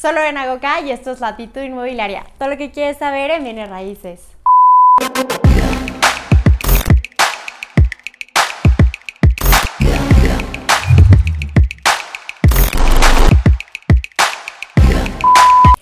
Solo en Agoca y esto es Latitud Inmobiliaria. Todo lo que quieres saber en Bienes Raíces.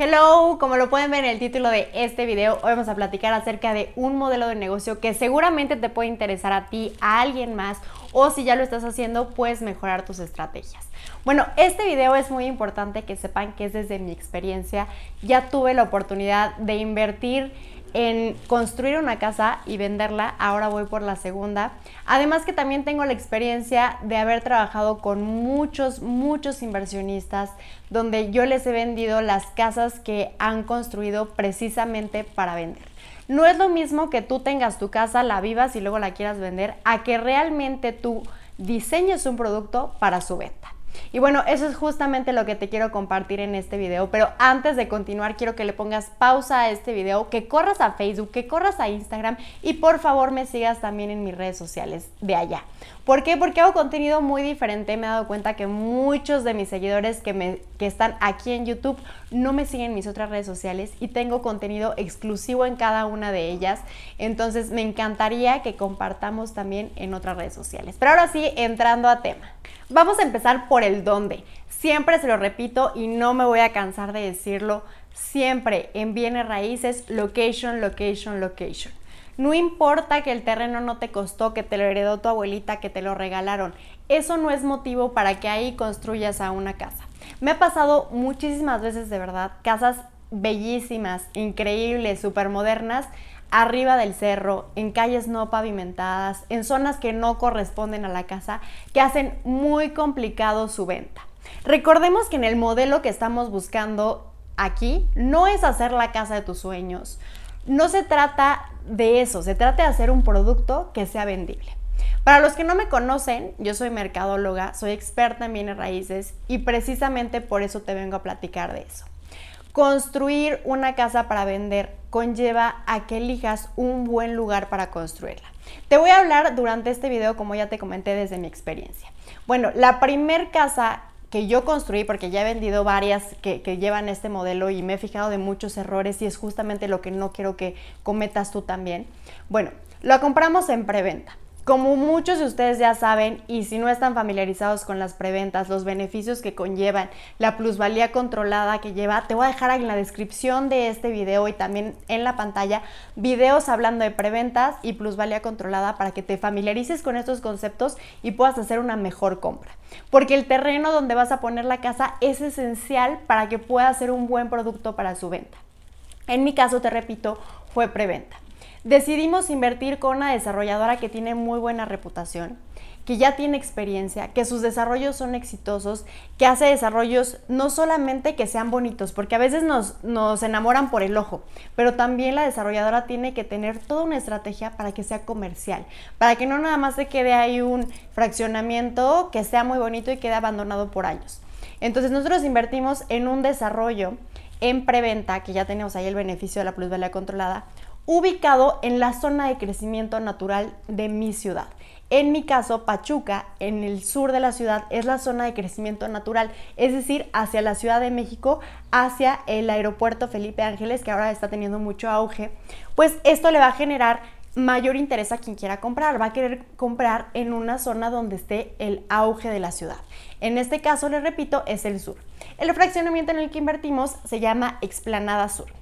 Hello, como lo pueden ver en el título de este video, hoy vamos a platicar acerca de un modelo de negocio que seguramente te puede interesar a ti, a alguien más, o si ya lo estás haciendo, puedes mejorar tus estrategias. Bueno, este video es muy importante que sepan que es desde mi experiencia. Ya tuve la oportunidad de invertir en construir una casa y venderla, ahora voy por la segunda. Además que también tengo la experiencia de haber trabajado con muchos, muchos inversionistas donde yo les he vendido las casas que han construido precisamente para vender. No es lo mismo que tú tengas tu casa, la vivas y luego la quieras vender, a que realmente tú diseñes un producto para su venta. Y bueno, eso es justamente lo que te quiero compartir en este video, pero antes de continuar quiero que le pongas pausa a este video, que corras a Facebook, que corras a Instagram y por favor me sigas también en mis redes sociales de allá. ¿Por qué? Porque hago contenido muy diferente. Me he dado cuenta que muchos de mis seguidores que, están aquí en YouTube no me siguen en mis otras redes sociales y tengo contenido exclusivo en cada una de ellas. Entonces me encantaría que compartamos también en otras redes sociales. Pero ahora sí, entrando a tema. Vamos a empezar por el dónde. Siempre se lo repito y no me voy a cansar de decirlo. Siempre en bienes raíces, location, location, location. No importa que el terreno no te costó, que te lo heredó tu abuelita, que te lo regalaron. Eso no es motivo para que ahí construyas a una casa. Me ha pasado muchísimas veces de verdad, casas bellísimas, increíbles, súper modernas, arriba del cerro, en calles no pavimentadas, en zonas que no corresponden a la casa, que hacen muy complicado su venta. Recordemos que en el modelo que estamos buscando aquí no es hacer la casa de tus sueños. No se trata de eso, se trata de hacer un producto que sea vendible. Para los que no me conocen, yo soy mercadóloga, soy experta en bienes raíces y precisamente por eso te vengo a platicar de eso. Construir una casa para vender conlleva a que elijas un buen lugar para construirla. Te voy a hablar durante este video, como ya te comenté, desde mi experiencia. Bueno, la primer casa que yo construí, porque ya he vendido varias que, que, llevan este modelo y me he fijado de muchos errores y es justamente lo que no quiero que cometas tú también. Bueno, lo compramos en preventa. Como muchos de ustedes ya saben, y si no están familiarizados con las preventas, los beneficios que conllevan, la plusvalía controlada que lleva, te voy a dejar en la descripción de este video y también en la pantalla videos hablando de preventas y plusvalía controlada para que te familiarices con estos conceptos y puedas hacer una mejor compra. Porque el terreno donde vas a poner la casa es esencial para que pueda ser un buen producto para su venta. En mi caso, te repito, fue preventa decidimos invertir con una desarrolladora que tiene muy buena reputación, que ya tiene experiencia, que sus desarrollos son exitosos, que hace desarrollos no solamente que sean bonitos, porque a veces nos, nos, enamoran por el ojo, pero también la desarrolladora tiene que tener toda una estrategia para que sea comercial, para que no nada más se quede ahí un fraccionamiento que sea muy bonito y quede abandonado por años. Entonces nosotros invertimos en un desarrollo en preventa, que ya tenemos ahí el beneficio de la plusvalía controlada, ubicado en la zona de crecimiento natural de mi ciudad. En mi caso, Pachuca, en el sur de la ciudad, es la zona de crecimiento natural, es decir, hacia la Ciudad de México, hacia el aeropuerto Felipe Ángeles, que ahora está teniendo mucho auge. Pues esto le va a generar mayor interés a quien quiera comprar, va a querer comprar en una zona donde esté el auge de la ciudad. En este caso, les repito, es el sur. El fraccionamiento en el que invertimos se llama Explanada Sur.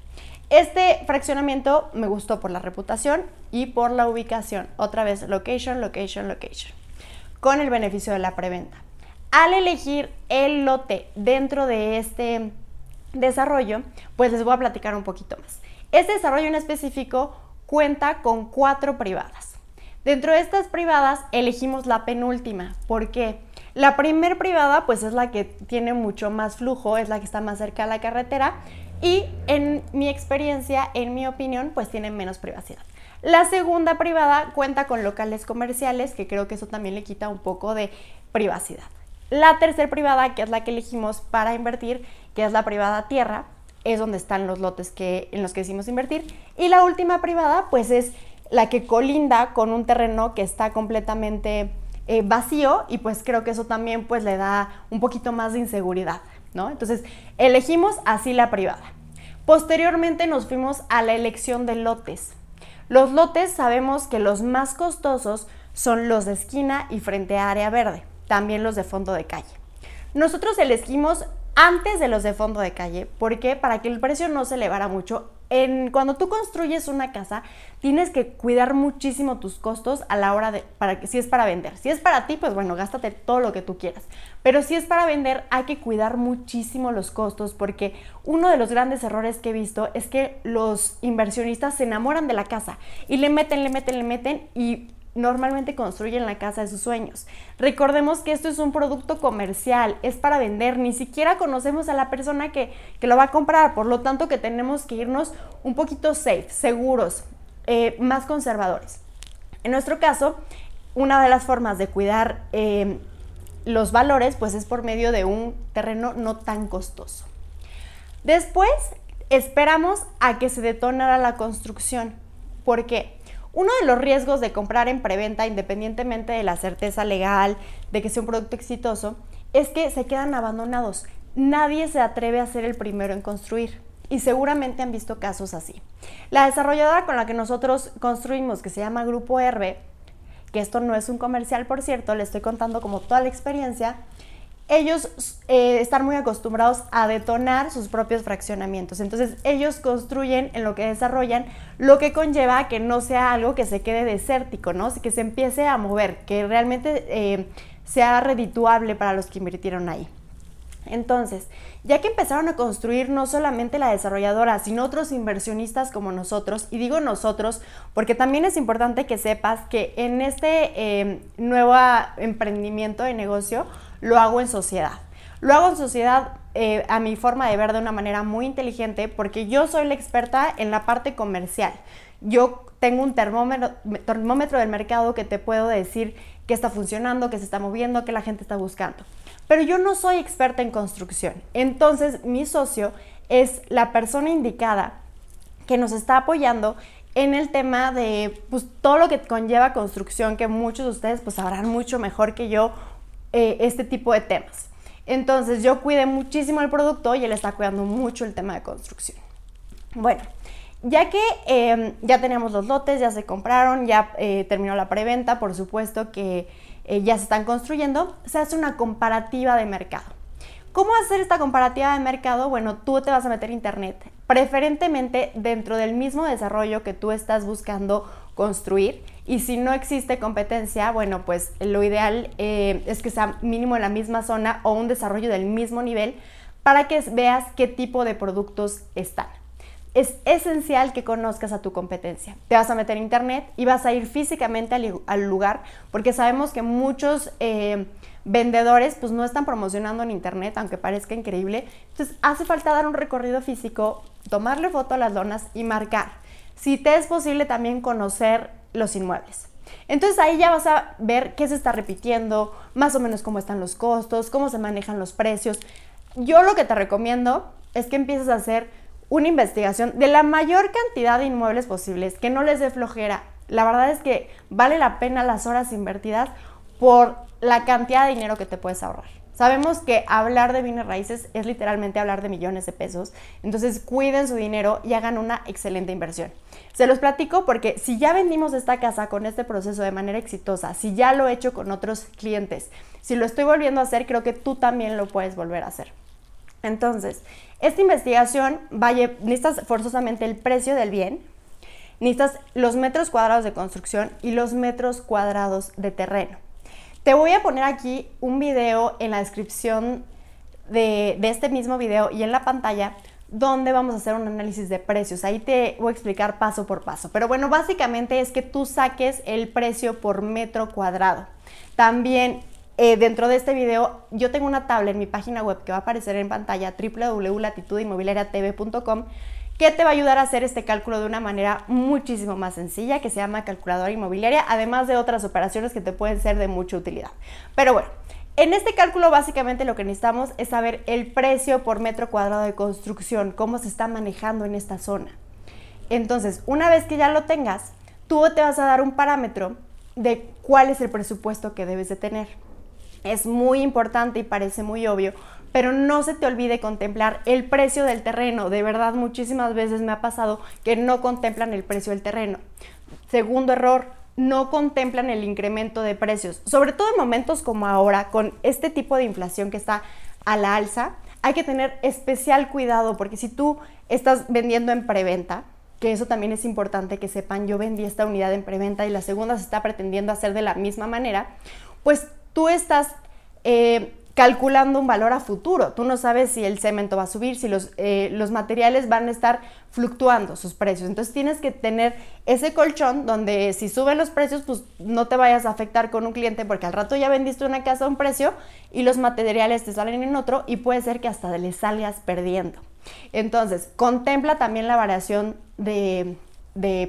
Este fraccionamiento me gustó por la reputación y por la ubicación. Otra vez, location, location, location. Con el beneficio de la preventa. Al elegir el lote dentro de este desarrollo, pues les voy a platicar un poquito más. Este desarrollo en específico cuenta con cuatro privadas. Dentro de estas privadas elegimos la penúltima. ¿Por qué? La primer privada pues es la que tiene mucho más flujo, es la que está más cerca de la carretera y en mi experiencia, en mi opinión, pues tienen menos privacidad. La segunda privada cuenta con locales comerciales, que creo que eso también le quita un poco de privacidad. La tercera privada, que es la que elegimos para invertir, que es la privada tierra, es donde están los lotes que, en los que decimos invertir. Y la última privada, pues es la que colinda con un terreno que está completamente eh, vacío y pues creo que eso también pues le da un poquito más de inseguridad. ¿No? Entonces, elegimos así la privada. Posteriormente nos fuimos a la elección de lotes. Los lotes sabemos que los más costosos son los de esquina y frente a área verde, también los de fondo de calle. Nosotros elegimos antes de los de fondo de calle, porque para que el precio no se elevara mucho, en, cuando tú construyes una casa, tienes que cuidar muchísimo tus costos a la hora de, para si es para vender. Si es para ti, pues bueno, gástate todo lo que tú quieras. Pero si es para vender, hay que cuidar muchísimo los costos, porque uno de los grandes errores que he visto es que los inversionistas se enamoran de la casa y le meten, le meten, le meten y normalmente construyen la casa de sus sueños. Recordemos que esto es un producto comercial, es para vender, ni siquiera conocemos a la persona que, lo va a comprar, por lo tanto que tenemos que irnos un poquito safe, seguros, eh, más conservadores. En nuestro caso, una de las formas de cuidar eh, los valores pues es por medio de un terreno no tan costoso. Después esperamos a que se detonara la construcción. ¿Por qué? Uno de los riesgos de comprar en preventa, independientemente de la certeza legal, de que sea un producto exitoso, es que se quedan abandonados. Nadie se atreve a ser el primero en construir. Y seguramente han visto casos así. La desarrolladora con la que nosotros construimos, que se llama Grupo Herbe, que esto no es un comercial, por cierto, le estoy contando como toda la experiencia, ellos eh, están muy acostumbrados a detonar sus propios fraccionamientos. Entonces ellos construyen en lo que desarrollan, lo que conlleva que no sea algo que se quede desértico, ¿no? que se empiece a mover, que realmente eh, sea redituable para los que invirtieron ahí. Entonces, ya que empezaron a construir no solamente la desarrolladora, sino otros inversionistas como nosotros, y digo nosotros porque también es importante que sepas que en este eh, nuevo emprendimiento de negocio, lo hago en sociedad. Lo hago en sociedad eh, a mi forma de ver de una manera muy inteligente porque yo soy la experta en la parte comercial. Yo tengo un termómetro, del mercado que te puedo decir qué está funcionando, qué se está moviendo, qué la gente está buscando. Pero yo no soy experta en construcción. Entonces mi socio es la persona indicada que nos está apoyando en el tema de pues, todo lo que conlleva construcción, que muchos de ustedes pues sabrán mucho mejor que yo eh, este tipo de temas. Entonces yo cuidé muchísimo el producto y él está cuidando mucho el tema de construcción. Bueno, ya que em, ya tenemos los lotes, ya se compraron, ya eh, terminó la preventa, por supuesto que eh, ya se están construyendo, se hace una comparativa de mercado. ¿Cómo hacer esta comparativa de mercado? Bueno, tú te vas a meter internet, preferentemente dentro del mismo desarrollo que tú estás buscando construir y si no existe competencia, bueno, pues lo ideal eh, es que sea mínimo en la misma zona o un desarrollo del mismo nivel para que veas qué tipo de productos están. Es esencial que conozcas a tu competencia. Te vas a meter en internet y vas a ir físicamente al, lugar porque sabemos que muchos eh, vendedores pues no están promocionando en internet, aunque parezca increíble. Entonces hace falta dar un recorrido físico, tomarle foto a las lonas y marcar. Si te es posible también conocer los inmuebles. Entonces ahí ya vas a ver qué se está repitiendo, más o menos cómo están los costos, cómo se manejan los precios. Yo lo que te recomiendo es que empieces a hacer una investigación de la mayor cantidad de inmuebles posibles, que no les dé flojera. La verdad es que vale la pena las horas invertidas por la cantidad de dinero que te puedes ahorrar. Sabemos que hablar de bienes raíces es literalmente hablar de millones de pesos, entonces cuiden su dinero y hagan una excelente inversión. Se los platico porque si ya vendimos esta casa con este proceso de manera exitosa, si ya lo he hecho con otros clientes, si lo estoy volviendo a hacer, creo que tú también lo puedes volver a hacer. Entonces, esta investigación vaya, necesitas forzosamente el precio del bien, necesitas los metros cuadrados de construcción y los metros cuadrados de terreno. Te voy a poner aquí un video en la descripción de, este mismo video y en la pantalla donde vamos a hacer un análisis de precios. Ahí te voy a explicar paso por paso. Pero bueno, básicamente es que tú saques el precio por metro cuadrado. También eh, dentro de este video yo tengo una tabla en mi página web que va a aparecer en pantalla www.latitudinmobiliariatv.com que te va a ayudar a hacer este cálculo de una manera muchísimo más sencilla, que se llama calculadora inmobiliaria, además de otras operaciones que te pueden ser de mucha utilidad. Pero bueno, en este cálculo básicamente lo que necesitamos es saber el precio por metro cuadrado de construcción, cómo se está manejando en esta zona. Entonces, una vez que ya lo tengas, tú te vas a dar un parámetro de cuál es el presupuesto que debes de tener. Es muy importante y parece muy obvio, pero no se te olvide contemplar el precio del terreno. De verdad, muchísimas veces me ha pasado que no contemplan el precio del terreno. Segundo error, no contemplan el incremento de precios, sobre todo en momentos como ahora, con este tipo de inflación que está a la alza, hay que tener especial cuidado porque si tú estás vendiendo en preventa, que eso también es importante que sepan, yo vendí esta unidad en preventa y la segunda se está pretendiendo hacer de la misma manera, pues tú estás eh, calculando un valor a futuro. Tú no sabes si el cemento va a subir, si los, eh, los materiales van a estar fluctuando sus precios. Entonces tienes que tener ese colchón donde si suben los precios, pues no te vayas a afectar con un cliente porque al rato ya vendiste una casa a un precio y los materiales te salen en otro y puede ser que hasta le salgas perdiendo. Entonces, contempla también la variación de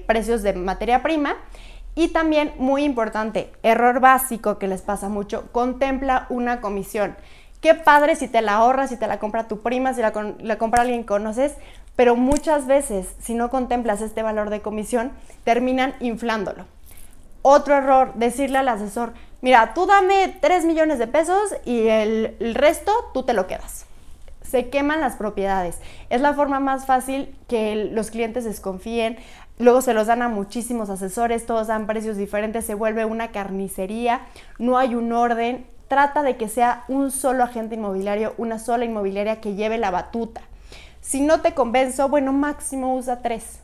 precios de materia prima y también, muy importante, error básico que les pasa mucho, contempla una comisión. Qué padre si te la ahorras, si te la compra tu prima, si la, la compra alguien que conoces, pero muchas veces, si no contemplas este valor de comisión, terminan inflándolo. Otro error, decirle al asesor, mira, tú dame 3 millones de pesos y el, el resto tú te lo quedas se queman las propiedades. Es la forma más fácil que los clientes desconfíen. Luego se los dan a muchísimos asesores, todos dan precios diferentes, se vuelve una carnicería, no hay un orden. Trata de que sea un solo agente inmobiliario, una sola inmobiliaria que lleve la batuta. Si no te convenzo, bueno, máximo usa tres.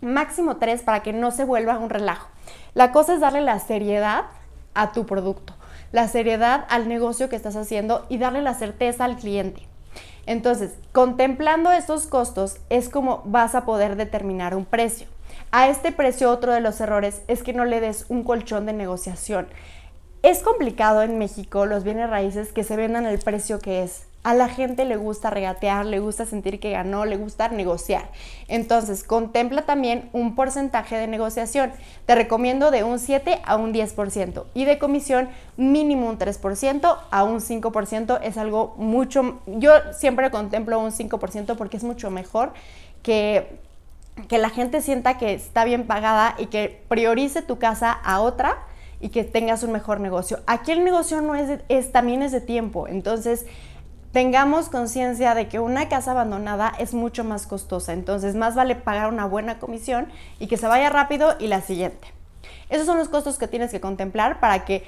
Máximo tres para que no se vuelva un relajo. La cosa es darle la seriedad a tu producto, la seriedad al negocio que estás haciendo y darle la certeza al cliente. Entonces, contemplando estos costos es como vas a poder determinar un precio. A este precio otro de los errores es que no le des un colchón de negociación. Es complicado en México los bienes raíces que se vendan el precio que es. A la gente le gusta regatear, le gusta sentir que ganó, le gusta negociar. Entonces, contempla también un porcentaje de negociación. Te recomiendo de un 7 a un 10% y de comisión mínimo un 3% a un 5%. Es algo mucho, yo siempre contemplo un 5% porque es mucho mejor que que la gente sienta que está bien pagada y que priorice tu casa a otra y que tengas un mejor negocio. Aquí el negocio no es, es también es de tiempo, entonces tengamos conciencia de que una casa abandonada es mucho más costosa, entonces más vale pagar una buena comisión y que se vaya rápido y la siguiente. Esos son los costos que tienes que contemplar para que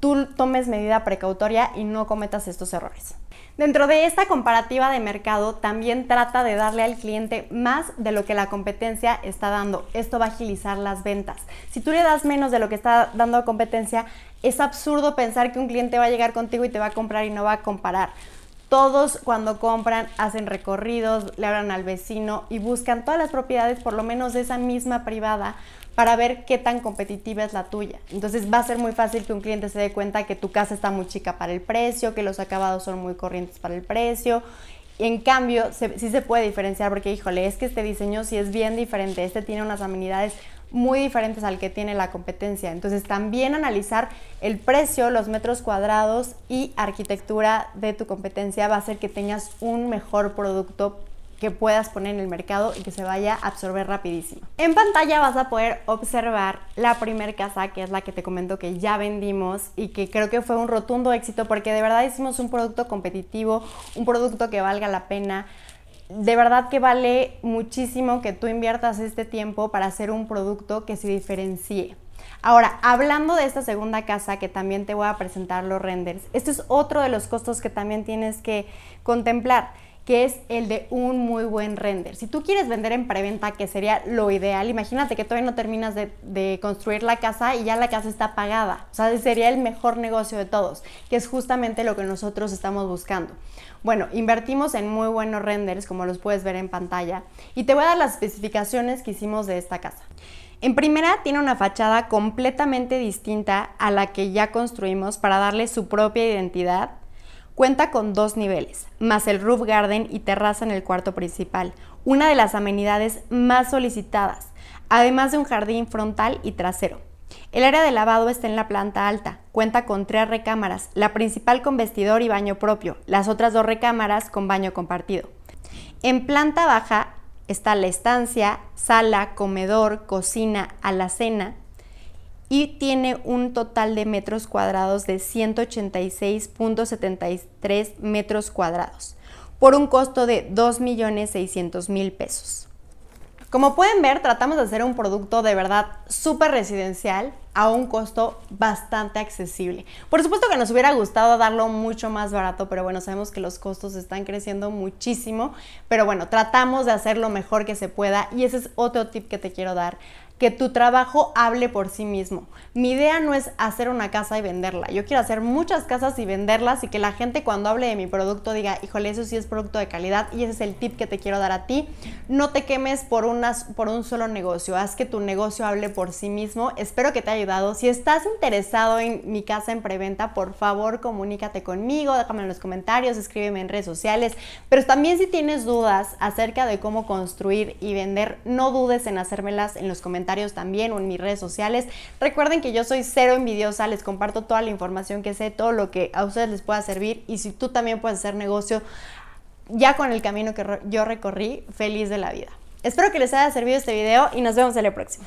tú tomes medida precautoria y no cometas estos errores. Dentro de esta comparativa de mercado, también trata de darle al cliente más de lo que la competencia está dando. Esto va a agilizar las ventas. Si tú le das menos de lo que está dando la competencia, es absurdo pensar que un cliente va a llegar contigo y te va a comprar y no va a comparar. Todos cuando compran hacen recorridos, le hablan al vecino y buscan todas las propiedades, por lo menos de esa misma privada, para ver qué tan competitiva es la tuya. Entonces va a ser muy fácil que un cliente se dé cuenta que tu casa está muy chica para el precio, que los acabados son muy corrientes para el precio. En cambio, sí se puede diferenciar porque, híjole, es que este diseño sí es bien diferente. Este tiene unas amenidades muy diferentes al que tiene la competencia. Entonces, también analizar el precio, los metros cuadrados y arquitectura de tu competencia va a hacer que tengas un mejor producto que puedas poner en el mercado y que se vaya a absorber rapidísimo. En pantalla vas a poder observar la primer casa, que es la que te comento que ya vendimos y que creo que fue un rotundo éxito porque de verdad hicimos un producto competitivo, un producto que valga la pena. De verdad que vale muchísimo que tú inviertas este tiempo para hacer un producto que se diferencie. Ahora, hablando de esta segunda casa que también te voy a presentar los renders, este es otro de los costos que también tienes que contemplar que es el de un muy buen render. Si tú quieres vender en preventa, que sería lo ideal, imagínate que todavía no terminas de, construir la casa y ya la casa está pagada. O sea, sería el mejor negocio de todos, que es justamente lo que nosotros estamos buscando. Bueno, invertimos en muy buenos renders, como los puedes ver en pantalla, y te voy a dar las especificaciones que hicimos de esta casa. En primera, tiene una fachada completamente distinta a la que ya construimos para darle su propia identidad Cuenta con dos niveles, más el roof garden y terraza en el cuarto principal, una de las amenidades más solicitadas, además de un jardín frontal y trasero. El área de lavado está en la planta alta, cuenta con tres recámaras, la principal con vestidor y baño propio, las otras dos recámaras con baño compartido. En planta baja está la estancia, sala, comedor, cocina, alacena y tiene un total de metros cuadrados de 186.73 metros cuadrados por un costo de 2.600.000 pesos. Como pueden ver, tratamos de hacer un producto de verdad súper residencial a un costo bastante accesible. Por supuesto que nos hubiera gustado darlo mucho más barato, pero bueno, sabemos que los costos están creciendo muchísimo, pero bueno, tratamos de hacer lo mejor que se pueda y ese es otro tip que te quiero dar que tu trabajo hable por sí mismo. Mi idea no es hacer una casa y venderla. Yo quiero hacer muchas casas y venderlas y que la gente cuando hable de mi producto diga, híjole, eso sí es producto de calidad y ese es el tip que te quiero dar a ti. No te quemes por, unas, por un solo negocio. Haz que tu negocio hable por sí mismo. Espero que te haya Si estás interesado en mi casa en preventa, por favor comunícate conmigo, déjame en los comentarios, escríbeme en redes sociales. Pero también si tienes dudas acerca de cómo construir y vender, no dudes en hacérmelas en los comentarios también o en mis redes sociales. Recuerden que yo soy cero envidiosa, les comparto toda la información que sé, todo lo que a ustedes les pueda servir y si tú también puedes hacer negocio ya con el camino que yo recorrí, feliz de la vida. Espero que les haya servido este video y nos vemos en el próximo.